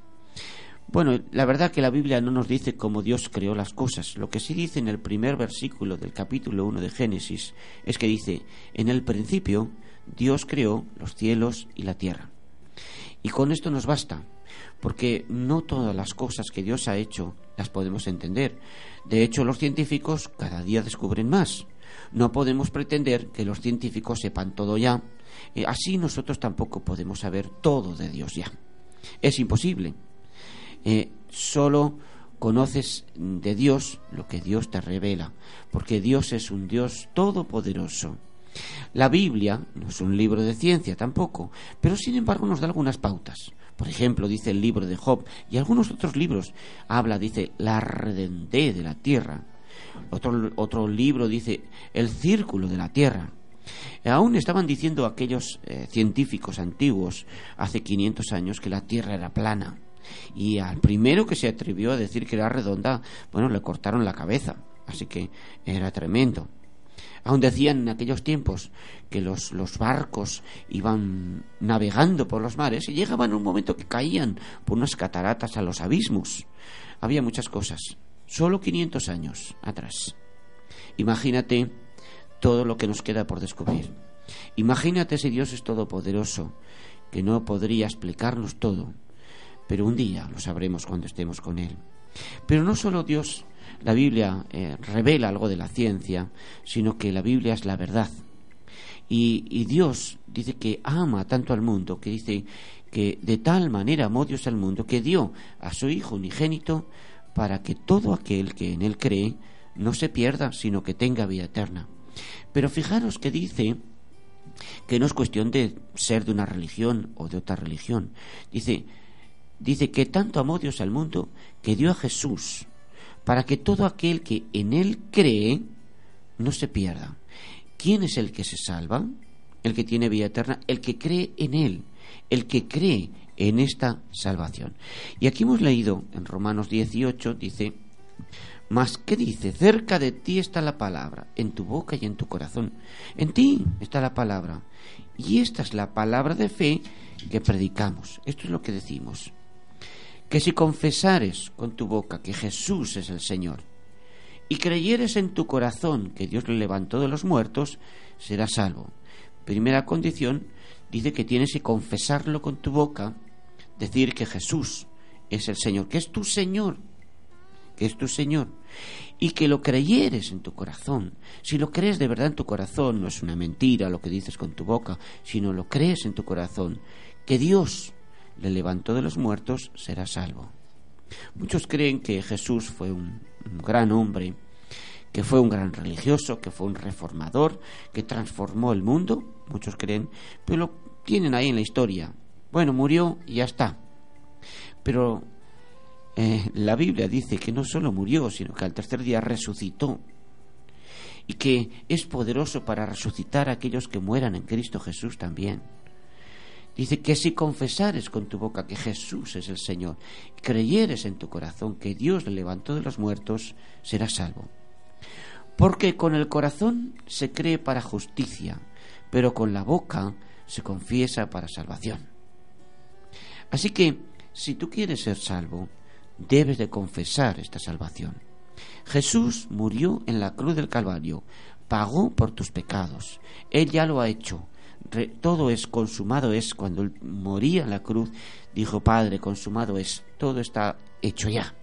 bueno, la verdad que la Biblia no nos dice cómo Dios creó las cosas. Lo que sí dice en el primer versículo del capítulo 1 de Génesis es que dice, en el principio Dios creó los cielos y la tierra. Y con esto nos basta, porque no todas las cosas que Dios ha hecho las podemos entender. De hecho, los científicos cada día descubren más. No podemos pretender que los científicos sepan todo ya. Eh, así nosotros tampoco podemos saber todo de Dios ya. Es imposible. Eh, solo conoces de Dios lo que Dios te revela, porque Dios es un Dios todopoderoso. La Biblia no es un libro de ciencia tampoco, pero sin embargo nos da algunas pautas. Por ejemplo, dice el libro de Job y algunos otros libros habla, dice, la redentez de la tierra. Otro, otro libro dice el círculo de la tierra. Aún estaban diciendo aquellos eh, científicos antiguos hace 500 años que la tierra era plana. Y al primero que se atrevió a decir que era redonda, bueno, le cortaron la cabeza. Así que era tremendo. Aún decían en aquellos tiempos que los, los barcos iban navegando por los mares y llegaban un momento que caían por unas cataratas a los abismos. Había muchas cosas. Solo 500 años atrás. Imagínate todo lo que nos queda por descubrir. Imagínate si Dios es todopoderoso, que no podría explicarnos todo, pero un día lo sabremos cuando estemos con Él. Pero no solo Dios, la Biblia eh, revela algo de la ciencia, sino que la Biblia es la verdad. Y, y, Dios dice que ama tanto al mundo, que dice que de tal manera amó Dios al mundo, que dio a su Hijo unigénito para que todo aquel que en Él cree no se pierda, sino que tenga vida eterna. Pero fijaros que dice que no es cuestión de ser de una religión o de otra religión. Dice, dice que tanto amó Dios al mundo que dio a Jesús para que todo aquel que en Él cree no se pierda. ¿Quién es el que se salva? El que tiene vida eterna, el que cree en Él, el que cree en esta salvación. Y aquí hemos leído en Romanos 18, dice, mas, ¿qué dice? Cerca de ti está la palabra, en tu boca y en tu corazón. En ti está la palabra. Y esta es la palabra de fe que predicamos. Esto es lo que decimos. Que si confesares con tu boca que Jesús es el Señor y creyeres en tu corazón que Dios le levantó de los muertos, serás salvo. Primera condición, dice que tienes que confesarlo con tu boca, decir que Jesús es el Señor, que es tu Señor que es tu Señor, y que lo creyeres en tu corazón. Si lo crees de verdad en tu corazón, no es una mentira lo que dices con tu boca, sino lo crees en tu corazón, que Dios le levantó de los muertos, será salvo. Muchos creen que Jesús fue un, gran hombre, que fue un gran religioso, que fue un reformador, que transformó el mundo, muchos creen, pero lo tienen ahí en la historia. Bueno, murió y ya está. Pero eh, la Biblia dice que no solo murió, sino que al tercer día resucitó y que es poderoso para resucitar a aquellos que mueran en Cristo Jesús también. Dice que si confesares con tu boca que Jesús es el Señor, creyeres en tu corazón que Dios le levantó de los muertos, serás salvo. Porque con el corazón se cree para justicia, pero con la boca se confiesa para salvación. Así que, si tú quieres ser salvo, debes de confesar esta salvación. Jesús murió en la cruz del Calvario, pagó por tus pecados. Él ya lo ha hecho. Todo es consumado es cuando él moría en la cruz, dijo, Padre, consumado es, todo está hecho ya.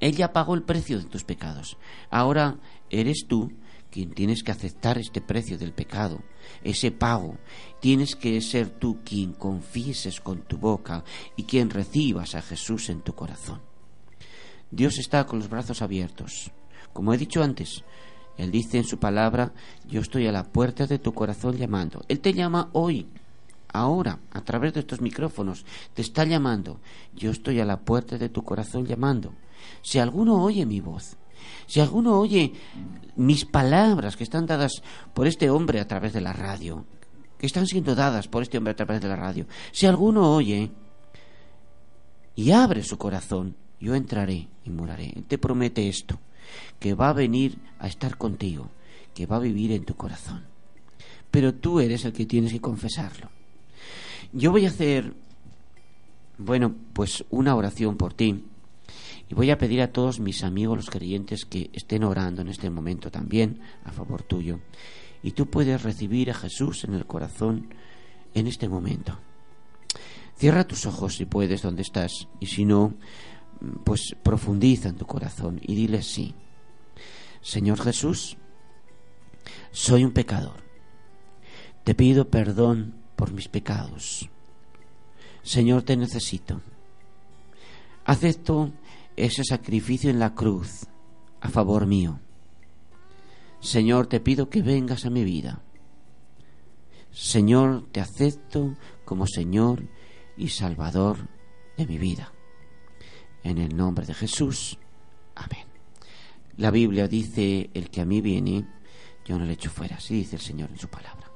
Él ya pagó el precio de tus pecados. Ahora eres tú quien tienes que aceptar este precio del pecado, ese pago. Tienes que ser tú quien confieses con tu boca y quien recibas a Jesús en tu corazón. Dios está con los brazos abiertos. Como he dicho antes, Él dice en su palabra, yo estoy a la puerta de tu corazón llamando. Él te llama hoy, ahora, a través de estos micrófonos, te está llamando. Yo estoy a la puerta de tu corazón llamando. Si alguno oye mi voz si alguno oye mis palabras que están dadas por este hombre a través de la radio, que están siendo dadas por este hombre a través de la radio, si alguno oye y abre su corazón, yo entraré y moraré. Te promete esto, que va a venir a estar contigo, que va a vivir en tu corazón. Pero tú eres el que tienes que confesarlo. Yo voy a hacer, bueno, pues una oración por ti y voy a pedir a todos mis amigos, los creyentes, que estén orando en este momento también a favor tuyo. Y tú puedes recibir a Jesús en el corazón en este momento. Cierra tus ojos si puedes donde estás y si no, pues profundiza en tu corazón y dile sí. Señor Jesús, soy un pecador. Te pido perdón por mis pecados. Señor, te necesito. Acepto ese sacrificio en la cruz a favor mío. Señor, te pido que vengas a mi vida. Señor, te acepto como Señor y Salvador de mi vida. En el nombre de Jesús. Amén. La Biblia dice, el que a mí viene, yo no le echo fuera. Así dice el Señor en su palabra.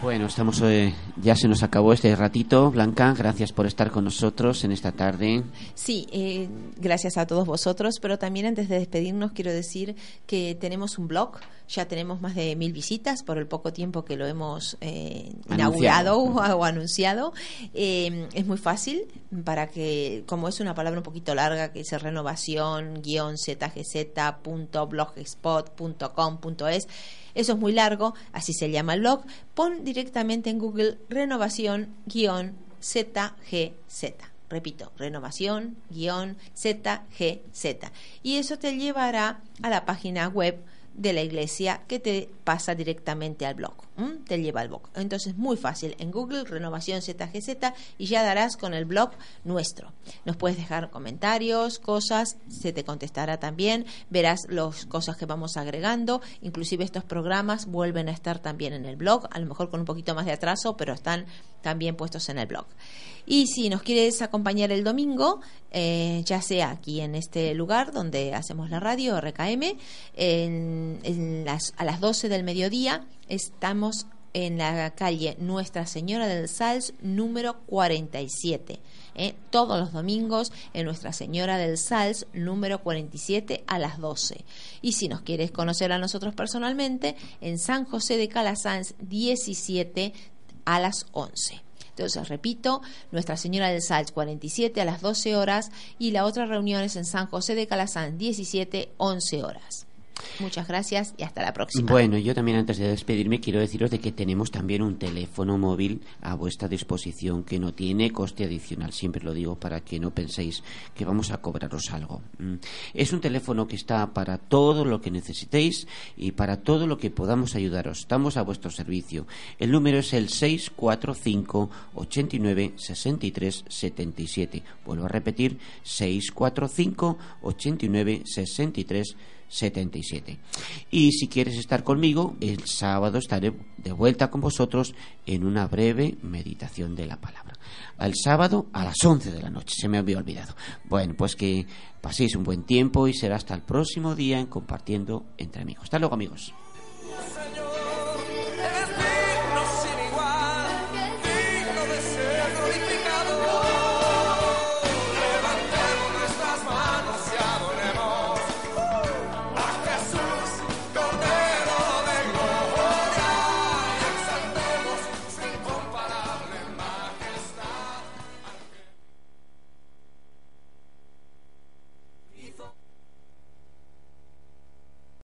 Bueno, estamos eh, ya se nos acabó este ratito, Blanca. Gracias por estar con nosotros en esta tarde. Sí, eh, gracias a todos vosotros, pero también antes de despedirnos quiero decir que tenemos un blog, ya tenemos más de mil visitas por el poco tiempo que lo hemos eh, inaugurado o, o anunciado. Eh, es muy fácil para que, como es una palabra un poquito larga que dice renovación, guion zgz.blogspot.com.es, eso es muy largo, así se llama el blog. Pon directamente en Google renovación-zgz. Repito, renovación-zgz. Y eso te llevará a la página web de la iglesia que te pasa directamente al blog. Te lleva al blog. Entonces, muy fácil. En Google, Renovación ZGZ y ya darás con el blog nuestro. Nos puedes dejar comentarios, cosas, se te contestará también. Verás las cosas que vamos agregando. Inclusive estos programas vuelven a estar también en el blog, a lo mejor con un poquito más de atraso, pero están también puestos en el blog. Y si nos quieres acompañar el domingo, eh, ya sea aquí en este lugar donde hacemos la radio, RKM, a las 12 del mediodía estamos en la calle Nuestra Señora del Sals número 47. ¿eh? Todos los domingos en Nuestra Señora del Sals número 47 a las 12. Y si nos quieres conocer a nosotros personalmente, en San José de Calasanz 17 a las 11. Entonces, repito, Nuestra Señora del Sals 47 a las 12 horas y la otra reunión es en San José de Calasanz 17, 11 horas. Muchas gracias y hasta la próxima. Bueno, yo también antes de despedirme quiero deciros de que tenemos también un teléfono móvil a vuestra disposición que no tiene coste adicional, siempre lo digo para que no penséis que vamos a cobraros algo. Mm. Es un teléfono que está para todo lo que necesitéis y para todo lo que podamos ayudaros. Estamos a vuestro servicio. El número es el 645 89 63 77. Vuelvo a repetir, 645 89 63 77. Y si quieres estar conmigo, el sábado estaré de vuelta con vosotros en una breve meditación de la palabra. El sábado a las 11 de la noche, se me había olvidado. Bueno, pues que paséis un buen tiempo y será hasta el próximo día en compartiendo entre amigos. Hasta luego, amigos.